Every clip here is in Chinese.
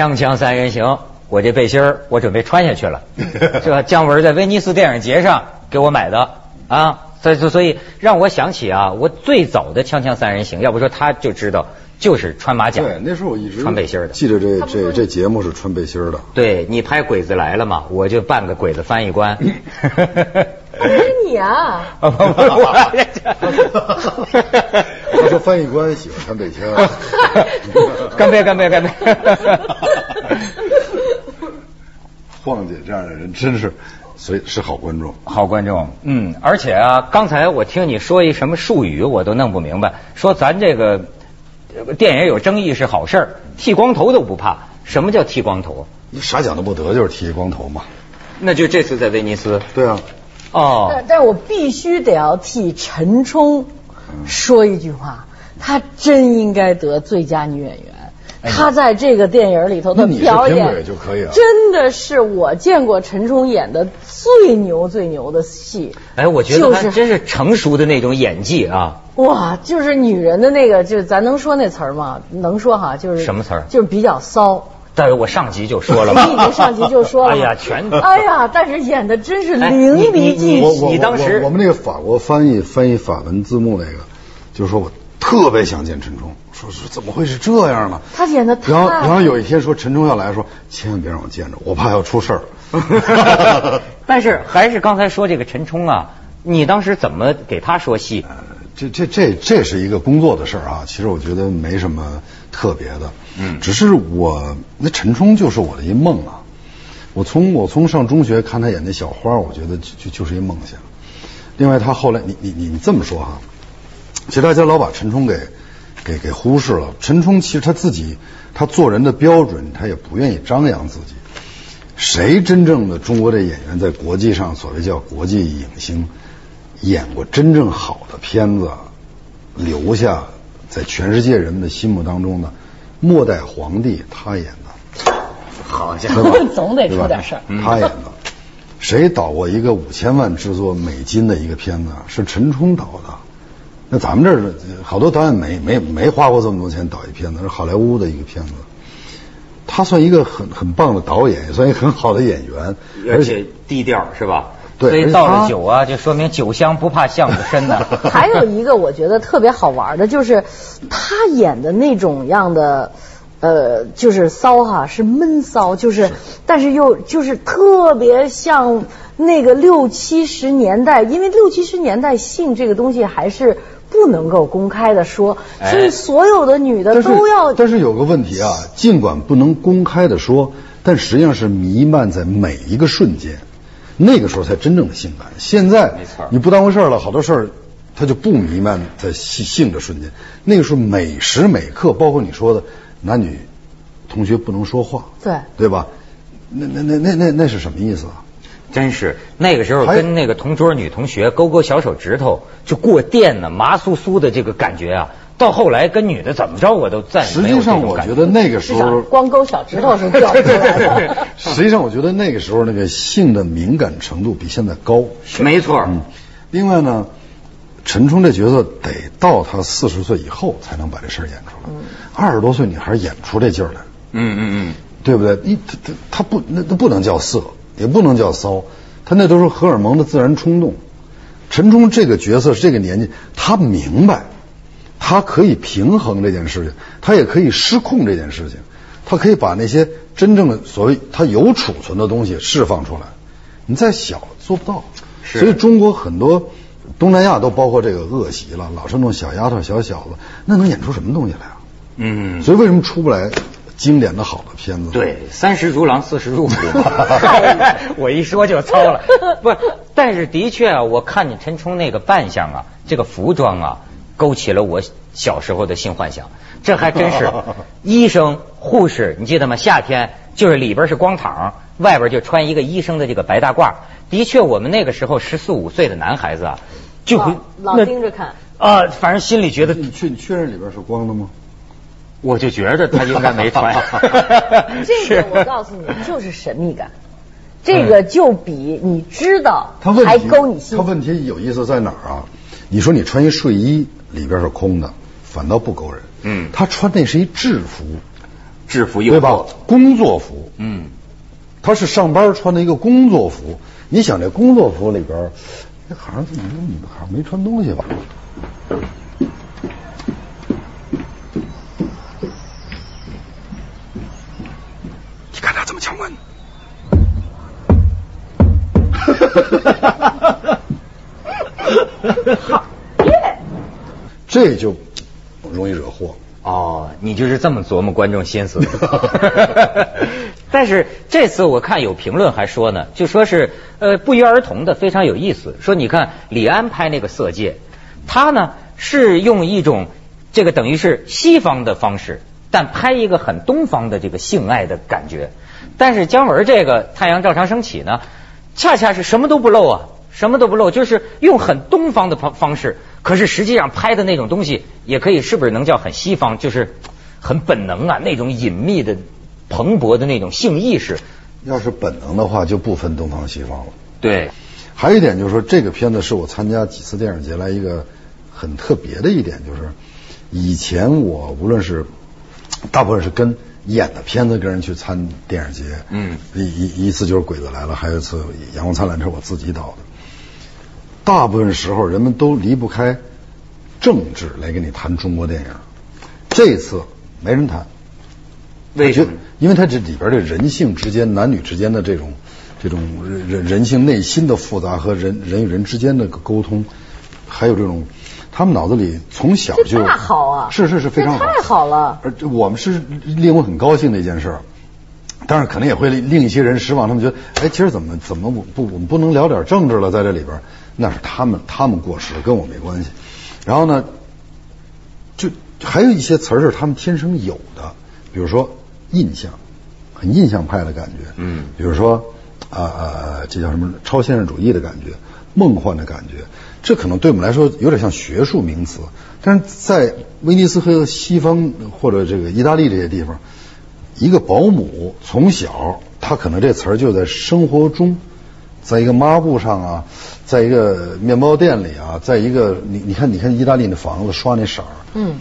锵锵三人行，我这背心儿我准备穿下去了，是吧？姜文在威尼斯电影节上给我买的啊，所以所以让我想起啊，我最早的锵锵三人行，要不说他就知道就是穿马甲，对，那时候我一直穿背心儿的。记得这这这节目是穿背心儿的。对你拍鬼子来了嘛，我就扮个鬼子翻译官。不是你啊！不不不，我他说翻译官喜欢穿背心儿。干杯干杯干杯！晃姐这样的人真是，所以是好观众。好观众，嗯，而且啊，刚才我听你说一什么术语，我都弄不明白。说咱这个呃电影有争议是好事儿，剃光头都不怕。什么叫剃光头？你啥奖都不得，就是剃光头嘛。那就这次在威尼斯对啊，哦但，但是我必须得要替陈冲说一句话，她真应该得最佳女演员。她在这个电影里头的表演就可以了真的是我见过陈冲演的最牛最牛的戏。哎，我觉得就是他真是成熟的那种演技啊。哇，就是女人的那个，就是咱能说那词儿吗？能说哈，就是什么词儿就是比较骚。但是我上集就说了嘛，你已经上集就说了，哎呀，全 哎呀，但是演的真是哎淋漓尽致。你当时我我们那个法国翻译翻译法文字幕那个，就是说我特别想见陈冲，说是怎么会是这样呢？他演的太然后然后有一天说陈冲要来说，千万别让我见着，我怕要出事儿。但是还是刚才说这个陈冲啊，你当时怎么给他说戏？这这这这是一个工作的事儿啊，其实我觉得没什么特别的，嗯只是我那陈冲就是我的一梦啊。我从我从上中学看他演那小花，我觉得就就就是一梦想。另外，他后来你你你你这么说哈，其实大家老把陈冲给给给忽视了。陈冲其实他自己他做人的标准，他也不愿意张扬自己。谁真正的中国的演员在国际上所谓叫国际影星，演过真正好的片子，留下在全世界人们的心目当中呢末代皇帝，他演的，好家伙？总得出点事儿他演的。谁导过一个五千万制作美金的一个片子？是陈冲导的。那咱们这儿好多导演没没没花过这么多钱导一片子，是好莱坞的一个片子。他算一个很很棒的导演，也算一个很好的演员，而且低调是吧？对所以到而且他了酒啊，就说明酒香不怕巷子深呐。还有一个我觉得特别好玩的，就是他演的那种样的。呃，就是骚哈，是闷骚，就是，但是又就是特别像那个六七十年代，因为六七十年代性这个东西还是不能够公开的说，哎所以所有的女的都要但是有个问题啊，尽管不能公开的说，但实际上是弥漫在每一个瞬间，那个时候才真正的性感。现在没错你不当回事儿了，好多事儿它就不弥漫在性性的瞬间，那个时候每时每刻，包括你说的男女同学不能说话，对对吧？那那那那那那是什么意思啊？真是那个时候还跟那个同桌女同学勾勾小手指头就过电呢，麻酥酥的这个感觉啊。到后来跟女的怎么着，我都再也实际上，我觉得那个时候光勾小指头是掉不出来的。实际上，我觉得那个时候那个性的敏感程度比现在高。没错。嗯，另外呢，陈冲这角色得到他四十岁以后才能把这事儿演出来。二十多岁女孩演不出这劲儿来，嗯嗯对不对？你他他他不那那不能叫色，也不能叫骚，他那都是荷尔蒙的自然冲动。陈冲这个角色是这个年纪，他明白，他可以平衡这件事情，他也可以失控这件事情，他可以把那些真正的所谓他有储存的东西释放出来。你再小做不到，所以中国很多东南亚都包括这个恶习了，老是那种小丫头、小小子，那能演出什么东西来啊？嗯嗯。所以为什么出不来经典的好的片子？对，三十如狼，四十如虎。我一说就糙了，不，但是的确啊，我看见陈冲那个扮相啊，这个服装啊，勾起了我小时候的性幻想。这还真是，医生、护士，你记得吗？夏天就是里边是光膀，外边就穿一个医生的这个白大褂。的确，我们那个时候十四五岁的男孩子啊，就会老老盯着看啊，反正心里觉得，你确你确认里边是光的吗？我就觉得他应该没穿。这个我告诉你，就是神秘感。这个就比你知道他问还勾你心他。问题有意思在哪儿啊？你说你穿一睡衣里边是空的，反倒不勾人。嗯他穿那是一制服，制服诱对吧，？工作服，嗯，他是上班穿的一个工作服。你想这工作服里边儿，这好像怎么女孩没穿东西吧？你看他怎么强吻。这就容易惹祸。哦，你就是这么琢磨观众心思的。但是这次我看有评论还说呢，就说是呃不约而同的非常有意思，说你看李安拍那个《色戒》，他呢是用一种这个等于是西方的方式，但拍一个很东方的这个性爱的感觉。但是姜文这个《太阳照常升起》呢，恰恰是什么都不露啊，什么都不露，就是用很东方的方方式，可是实际上拍的那种东西，也可以是不是能叫很西方，就是很本能啊，那种隐秘的、蓬勃的那种性意识。要是本能的话，就不分东方西方了。对，还有一点就是说，这个片子是我参加几次电影节来一个很特别的一点，就是以前我无论是大部分是跟演的片子跟人去参电影节，嗯一一一次就是《鬼子来了》，还有一次《阳光灿烂》是我自己导的。大部分时候人们都离不开政治来跟你谈中国电影，这次没人谈。为什么？因为它这里边的人性之间、男女之间的这种、这种人人人性内心的复杂和人人与人之间的沟通，还有这种，他们脑子里从小就大好啊是是是非常好，太好了而我们是令我很高兴的一件事儿。当然，可能也会令一些人失望。他们觉得，哎，今儿怎么怎么我不我们不能聊点政治了，在这里边儿，那是他们他们过时，跟我没关系。然后呢，就还有一些词儿是他们天生有的，比如说印象，很印象派的感觉，嗯比如说啊啊、这叫什么超现实主义的感觉，梦幻的感觉，这可能对我们来说有点像学术名词，但是在威尼斯和西方或者这个意大利这些地方，一个保姆从小他可能这词儿就在生活中。在一个抹布上啊，在一个面包店里啊，在一个你你看你看意大利那房子刷那色儿，嗯，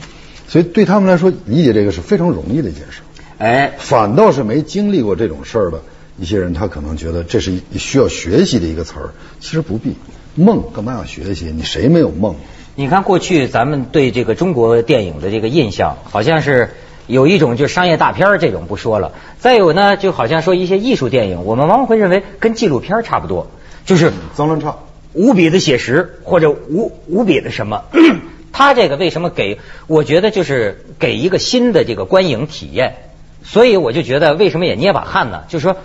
所以对他们来说理解这个是非常容易的一件事。哎，反倒是没经历过这种事儿的一些人，他可能觉得这是需要学习的一个词儿，其实不必。梦干嘛要学习？你谁没有梦？你看过去咱们对这个中国电影的这个印象，好像是有一种就是商业大片儿这种不说了，再有呢，就好像说一些艺术电影，我们往往会认为跟纪录片儿差不多，就是脏乱差。无比的写实或者无无比的什么。他这个为什么给？我觉得就是给一个新的这个观影体验，所以我就觉得为什么也捏把汗呢？就是说，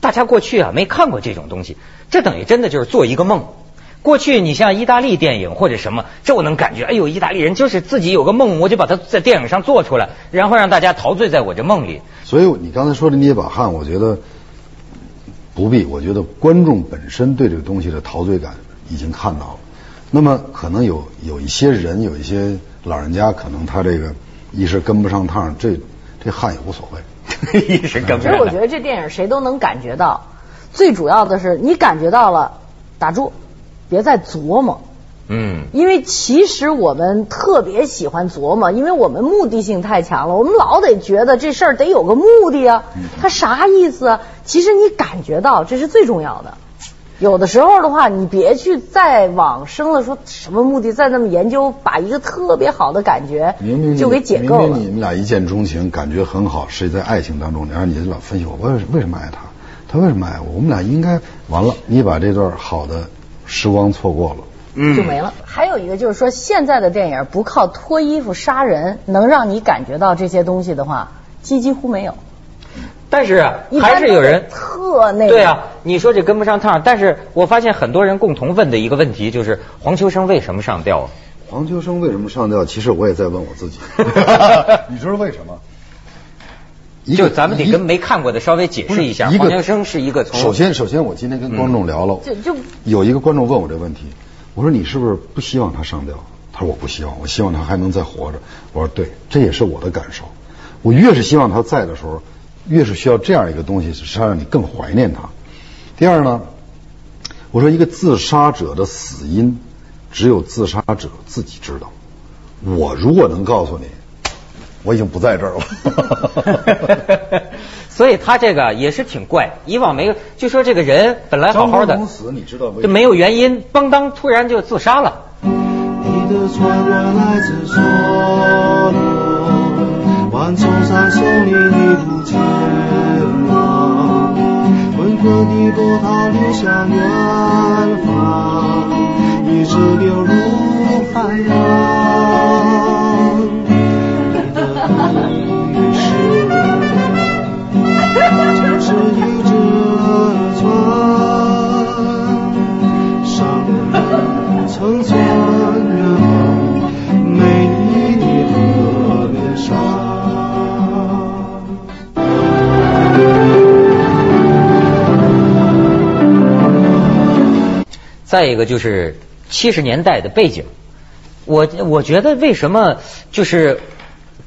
大家过去啊没看过这种东西，这等于真的就是做一个梦。过去你像意大利电影或者什么，这我能感觉，哎呦，意大利人就是自己有个梦，我就把它在电影上做出来，然后让大家陶醉在我这梦里。所以你刚才说的捏把汗，我觉得不必。我觉得观众本身对这个东西的陶醉感已经看到了。那么可能有有一些人，有一些老人家，可能他这个一时跟不上趟，这这汗也无所谓。一时跟不上其实我觉得这电影谁都能感觉到，最主要的是你感觉到了，打住，别再琢磨。嗯。因为其实我们特别喜欢琢磨，因为我们目的性太强了，我们老得觉得这事儿得有个目的啊，它啥意思啊？其实你感觉到，这是最重要的。有的时候的话，你别去再往深了说什么目的，再那么研究，把一个特别好的感觉就给解构了明明。你们俩一见钟情，感觉很好，是在爱情当中，然后你就老分析我为为什么爱他，他为什么爱我，我们俩应该完了，你把这段好的时光错过了。嗯就没了。还有一个就是说，现在的电影不靠脱衣服杀人，能让你感觉到这些东西的话，几几乎没有。但是还是有人特那个对啊，你说这跟不上趟，但是我发现很多人共同问的一个问题就是黄秋生为什么上吊啊？黄秋生为什么上吊？其实我也在问我自己，你知道为什么？就咱们得跟没看过的稍微解释一下，不是黄秋生是一个从首先，首先我今天跟观众聊了，就就有一个观众问我这问题，我说你是不是不希望他上吊？他说我不希望，我希望他还能再活着。我说对，这也是我的感受。我越是希望他在的时候，越是需要这样一个东西，是让你更怀念他。第二呢，我说一个自杀者的死因，只有自杀者自己知道。我如果能告诉你，我已经不在这儿了。所以他这个也是挺怪，以往没有，就说这个人本来好好的，死，你知道就没有原因，邦当突然就自杀了。你的船儿来自梭罗，万重山送你一路前往，滚滚的波涛流向远再一个就是七十年代的背景，我我觉得为什么就是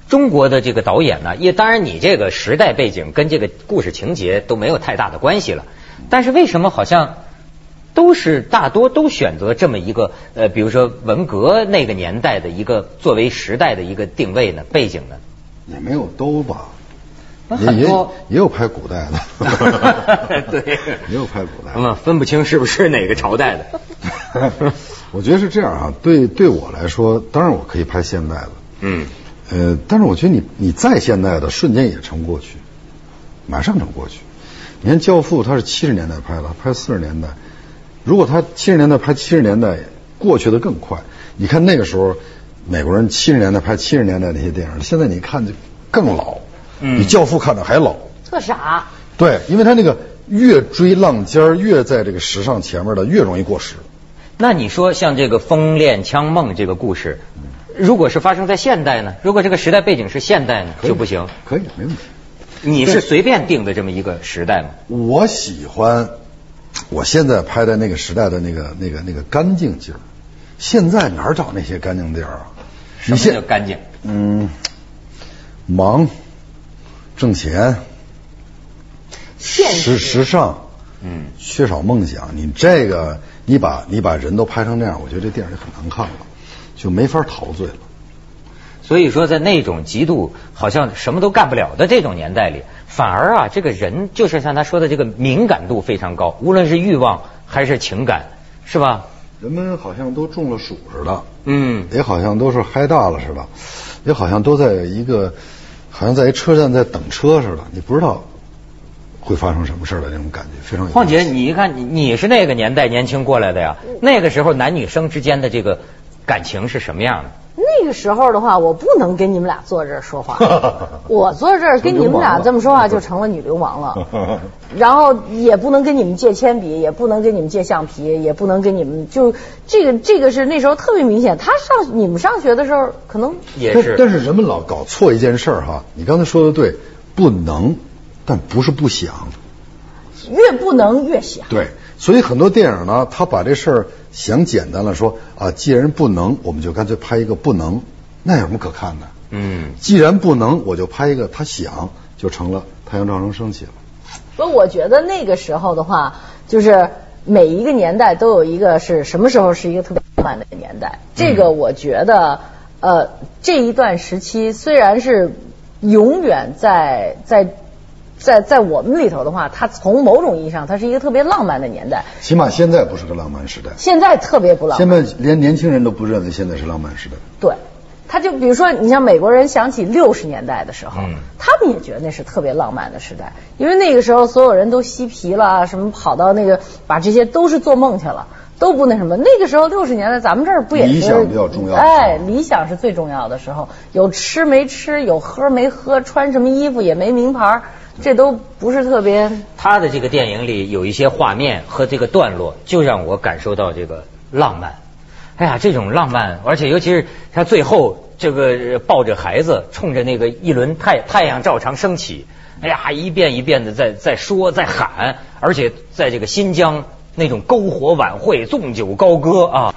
中国的这个导演呢？也当然你这个时代背景跟这个故事情节都没有太大的关系了，但是为什么好像都是大多都选择这么一个呃，比如说文革那个年代的一个作为时代的一个定位呢？背景呢？也没有都吧，很多也有拍古代的，对 也有拍古代的。嗯，分不清是不是哪个朝代的。我觉得是这样啊，对对我来说，当然我可以拍现代的，嗯，呃，但是我觉得你你再现代的，瞬间也成过去，马上成过去。你看《教父》，他是七十年代拍的，拍四十年代，如果他七十年代拍七十年代，过去的更快。你看那个时候，美国人七十年代拍七十年代那些电影，现在你看就更老，嗯比《教父》看着还老。特傻。对，因为他那个越追浪尖儿，越在这个时尚前面的，越容易过时。那你说像这个《风恋枪梦》这个故事，如果是发生在现代呢？如果这个时代背景是现代呢，就不行。可以，没问题。你是随便定的这么一个时代吗？我喜欢我现在拍的那个时代的那个那个那个干净劲儿。现在哪儿找那些干净地儿啊？什么你现叫干净？嗯，忙，挣钱，现时时尚，嗯，缺少梦想。你这个，你把你把人都拍成那样，我觉得这电影就很难看了，就没法陶醉了。所以说，在那种极度好像什么都干不了的这种年代里，反而啊，这个人就是像他说的，这个敏感度非常高，无论是欲望还是情感，是吧？人们好像都中了暑似的，嗯，也好像都是嗨大了似的，也好像都在一个，好像在一车站在等车似的，你不知道会发生什么事儿的那种感觉，非常有。况且你一看，你你是那个年代年轻过来的呀，那个时候男女生之间的这个感情是什么样的？那个时候的话，我不能跟你们俩坐这儿说话，我坐这儿跟你们俩这么说话就成了女流氓了。然后也不能跟你们借铅笔，也不能跟你们借橡皮，也不能跟你们就这个这个是那时候特别明显。他上你们上学的时候可能但也是，但是人们老搞错一件事儿哈，你刚才说的对，不能，但不是不想。越不能越想。对，所以很多电影呢，他把这事儿想简单了，说啊，既然不能，我们就干脆拍一个不能，那有什么可看的？嗯，既然不能，我就拍一个他想，就成了《太阳照常升起》了。所以我觉得那个时候的话，就是每一个年代都有一个是什么时候是一个特别浪漫的年代。这个我觉得，呃，这一段时期虽然是永远在在在在我们里头的话，它从某种意义上它是一个特别浪漫的年代。起码现在不是个浪漫时代，现在特别不浪漫。现在连年轻人都不认为现在是浪漫时代。对，他就比如说，你像美国人想起六十年代的时候，嗯他们也觉得那是特别浪漫的时代，因为那个时候所有人都嬉皮了，什么跑到那个把这些都是做梦去了。都不那什么，那个时候六十年代，咱们这儿不也是理想比较重要哎，理想是最重要的时候，有吃没吃，有喝没喝，穿什么衣服也没名牌，这都不是特别。他的这个电影里有一些画面和这个段落，就让我感受到这个浪漫。哎呀，这种浪漫，而且尤其是他最后这个抱着孩子，冲着那个一轮太太阳照常升起，哎呀，一遍一遍的在在说在喊，而且在这个新疆那种篝火晚会，纵酒高歌啊。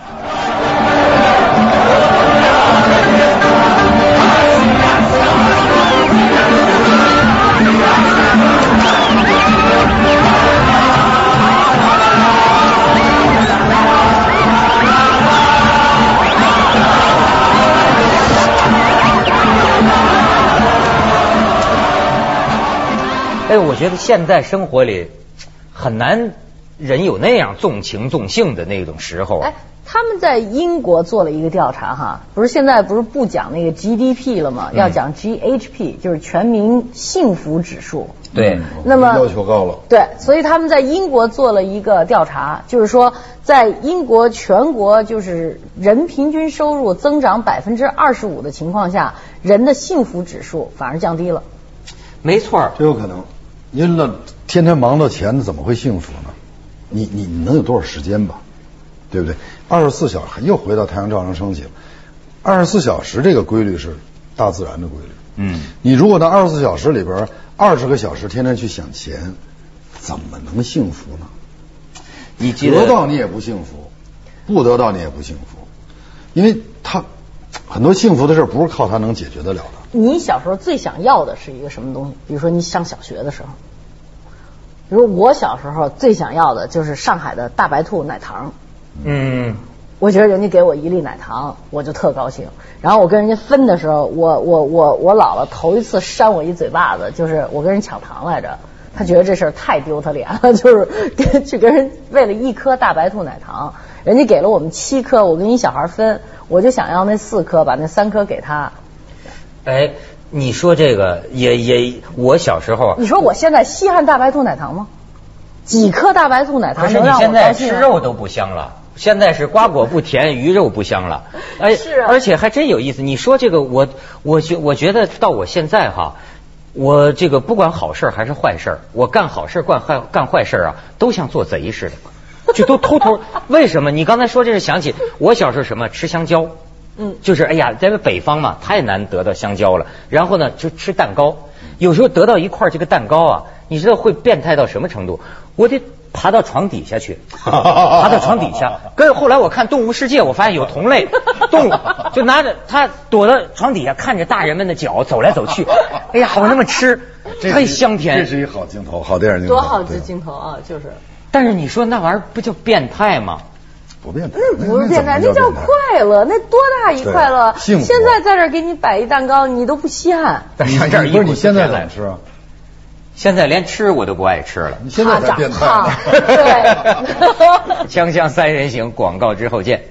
哎，我觉得现在生活里很难。人有那样纵情纵性的那种时候啊。哎，他们在英国做了一个调查哈，不是现在不是不讲那个 GDP 了吗？嗯要讲 GHP，就是全民幸福指数。对，那么要求高了。对，所以他们在英国做了一个调查，就是说在英国全国就是人平均收入增长百分之二十五的情况下，人的幸福指数反而降低了。没错儿。这有可能，因为那天天忙到钱，怎么会幸福呢？你你你能有多少时间吧？对不对？二十四小时又回到太阳照常升起了。二十四小时这个规律是大自然的规律。嗯，你如果在二十四小时里边二十个小时天天去想钱，怎么能幸福呢？你记得得到你也不幸福，不得到你也不幸福，因为他很多幸福的事儿不是靠他能解决得了的。你小时候最想要的是一个什么东西？比如说你上小学的时候，比如我小时候最想要的就是上海的大白兔奶糖。嗯，我觉得人家给我一粒奶糖，我就特高兴。然后我跟人家分的时候，我我我我姥姥头一次扇我一嘴巴子，就是我跟人抢糖来着。她觉得这事儿太丢她脸了，就是跟去跟人为了一颗大白兔奶糖，人家给了我们七颗，我跟一小孩分，我就想要那四颗，把那三颗给他。哎，你说这个也也，我小时候你说我现在稀罕大白兔奶糖吗？几颗大白兔奶糖能让我你现在？吃肉都不香了，现在是瓜果不甜，鱼肉不香了。哎，是啊而且还真有意思。你说这个，我我觉我觉得到我现在哈，我这个不管好事还是坏事，我干好事干坏干坏事啊，都像做贼似的，就都偷偷。为什么？你刚才说这是想起我小时候什么吃香蕉。嗯就是哎呀，在北方嘛，太难得到香蕉了。然后呢，就吃蛋糕，有时候得到一块这个蛋糕啊，你知道会变态到什么程度？我得爬到床底下去，爬到床底下。跟后来我看《动物世界》，我发现有同类动物就拿着它躲到床底下，看着大人们的脚走来走去。哎呀，我那么吃，太香甜。这是一好镜头，好电影镜头。多好的镜头啊！就是但是你说那玩意儿不就变态吗？不变态，那不是变态，那叫快乐，那多大一快乐！幸福现在在这给你摆一蛋糕，你都不稀罕。但是不是你现在子来怎么吃啊？现在连吃我都不爱吃了。你现在才变胖 对锵锵三人行，广告之后见。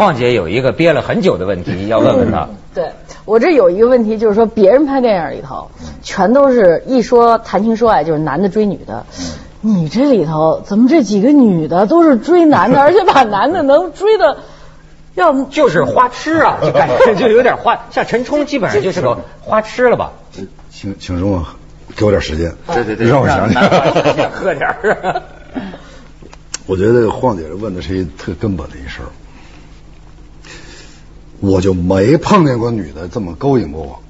晃姐有一个憋了很久的问题 要问问他。对我这有一个问题，就是说别人拍电影里头，全都是一说谈情说爱就是男的追女的，你这里头怎么这几个女的都是追男的，而且把男的能追的要就是花痴啊，就感觉就有点花，像陈冲基本上就是个花痴了吧？请请容我给我点时间，对对对，让我想想。喝点儿。我觉得晃姐问的是一特根本的一事儿，我就没碰见过女的这么勾引过我。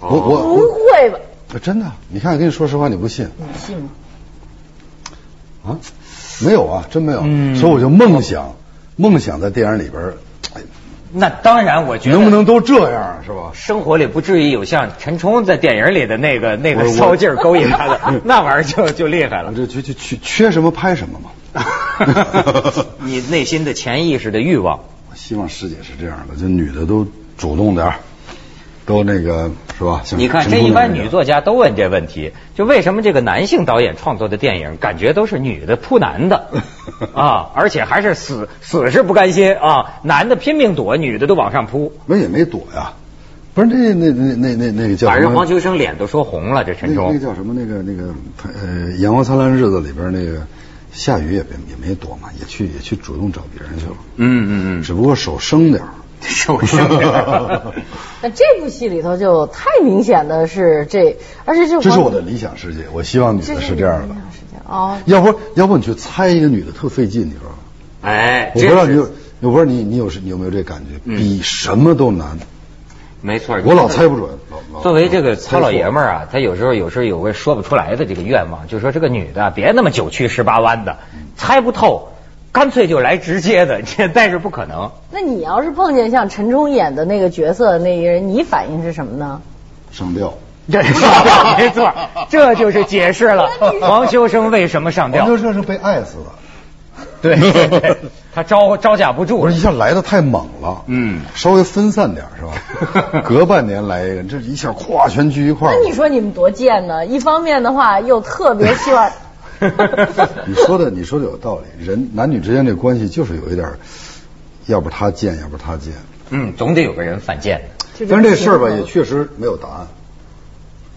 我我不会吧？真的，你看，跟你说实话，你不信你信吗？啊？没有啊，真没有。嗯所以我就梦想，梦想在电影里边，哎，那当然，我觉得能不能都这样是吧？生活里不至于有像陈冲在电影里的那个那个骚劲儿勾引他的，那玩意儿就就厉害了我。这就就缺缺什么拍什么嘛。你内心的潜意识的欲望，我希望师姐是这样的，就女的都主动点儿，都那个是吧？你看，这一般女作家都问这问题，就为什么这个男性导演创作的电影，感觉都是女的扑男的 啊，而且还是死死是不甘心啊，男的拼命躲，女的都往上扑，那也没躲呀，不是那那那那那那个叫把人什么？黄秋生脸都说红了，这陈那个那个。叫什么？那个那个呃，《阳光灿烂日子》里边那个夏雨也别也没躲嘛，也去也去主动找别人去了，嗯嗯嗯只不过手生点儿。手生点儿 那这部戏里头就太明显的是这，而且这这是我的理想世界，我希望女这的是这样的。哦，要不要不你去猜一个女的特费劲，你知道吗？哎，我不知道你有，我不知道你你有你有没有这感觉？嗯比什么都难，没错。我老猜不准。作为这个糙老爷们儿，啊，他有时候有时候有个说不出来的这个愿望，就是说这个女的啊别那么九曲十八弯的，猜不透，干脆就来直接的，这但是不可能。那你要是碰见像陈冲演的那个角色那个人，你反应是什么呢？上吊。这上吊没错，这就是解释了黄秋生为什么上吊黄。秋生是被爱死的。对 对对，他招招架不住我说一下来的太猛了，嗯稍微分散点是吧？隔半年来一个，这一下咵全聚一块儿。那你说你们多贱呢？一方面的话又特别希望，你说的你说的有道理，人男女之间这关系就是有一点儿，要不他贱，要不他贱。嗯，总得有个人犯贱。但是这事儿吧，也确实没有答案，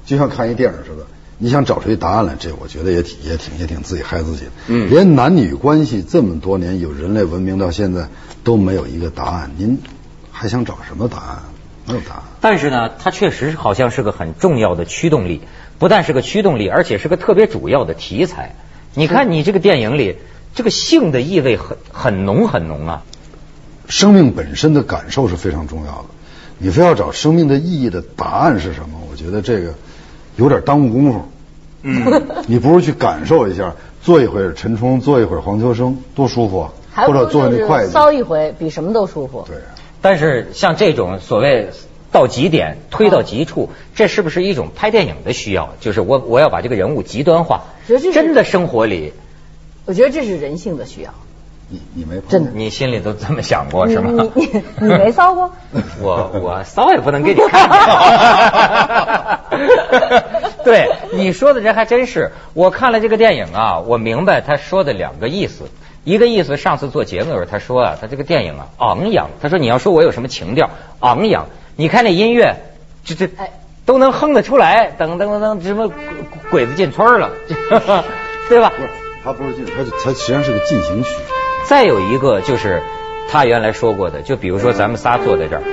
就像看一电影似的，你想找出一答案来，这我觉得也挺也挺也挺自己害自己的。嗯连男女关系这么多年有人类文明到现在都没有一个答案，您还想找什么答案？没有答案。但是呢，它确实好像是个很重要的驱动力，不但是个驱动力，而且是个特别主要的题材。你看你这个电影里，这个性的意味很很浓很浓啊。生命本身的感受是非常重要的。你非要找生命的意义的答案是什么？我觉得这个有点耽误功夫。嗯，你不如去感受一下，坐一会儿陈冲，坐一会儿黄秋生，多舒服啊！或者坐那筷子。骚一回，比什么都舒服。对，但是像这种所谓到极点、推到极处，这是不是一种拍电影的需要？就是我我要把这个人物极端化觉得这，是真的生活里，我觉得这是人性的需要。你你没碰真的你心里都这么想过是吗？你你你你没骚过？我我骚也不能给你看。对你说的这还真是，我看了这个电影啊，我明白他说的两个意思。一个意思，上次做节目的时候他说啊，他这个电影啊昂扬，他说你要说我有什么情调，昂扬，你看那音乐，这这哎都能哼得出来，噔噔噔噔，什么鬼鬼子进村了，对吧？不是，它不是进，他他实际上是个进行曲。再有一个就是他原来说过的，就比如说咱们仨坐在这儿，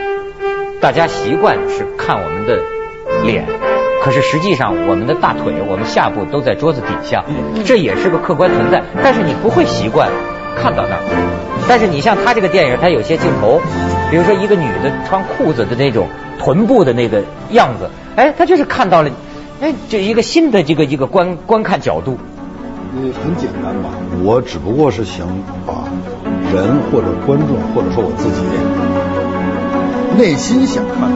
大家习惯是看我们的脸，可是实际上我们的大腿、我们下部都在桌子底下，这也是个客观存在。但是你不会习惯看到那儿。但是你像他这个电影，他有些镜头，比如说一个女的穿裤子的那种臀部的那个样子，哎，他就是看到了，哎，这一个新的这个一个观观看角度。呃，很简单吧，我只不过是想把人或者观众或者说我自己内心想看。